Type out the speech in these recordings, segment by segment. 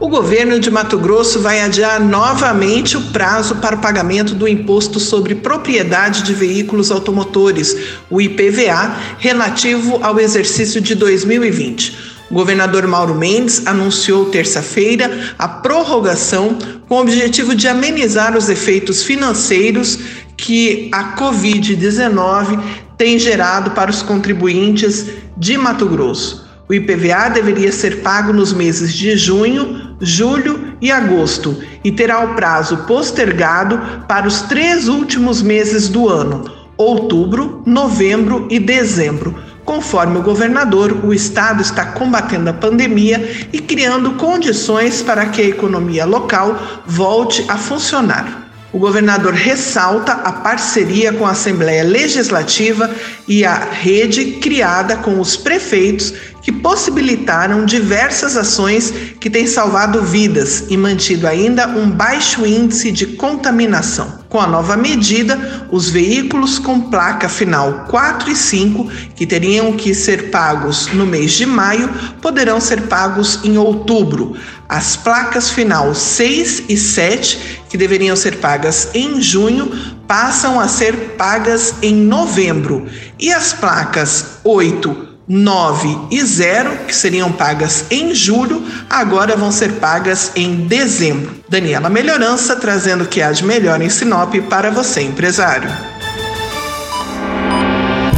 O governo de Mato Grosso vai adiar novamente o prazo para o pagamento do Imposto sobre Propriedade de Veículos Automotores, o IPVA, relativo ao exercício de 2020. O governador Mauro Mendes anunciou terça-feira a prorrogação com o objetivo de amenizar os efeitos financeiros que a Covid-19 tem gerado para os contribuintes de Mato Grosso. O IPVA deveria ser pago nos meses de junho, julho e agosto e terá o prazo postergado para os três últimos meses do ano, outubro, novembro e dezembro. Conforme o governador, o estado está combatendo a pandemia e criando condições para que a economia local volte a funcionar. O governador ressalta a parceria com a Assembleia Legislativa e a rede criada com os prefeitos que possibilitaram diversas ações que têm salvado vidas e mantido ainda um baixo índice de contaminação. Com a nova medida, os veículos com placa final 4 e 5, que teriam que ser pagos no mês de maio, poderão ser pagos em outubro. As placas final 6 e 7, que deveriam ser pagas em junho, passam a ser pagas em novembro. E as placas 8, 9 e 0, que seriam pagas em julho, agora vão ser pagas em dezembro. Daniela Melhorança trazendo o que há de melhor em Sinop para você, empresário.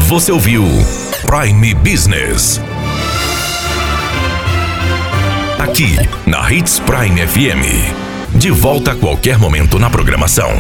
Você ouviu Prime Business. Aqui na Hits Prime FM. De volta a qualquer momento na programação.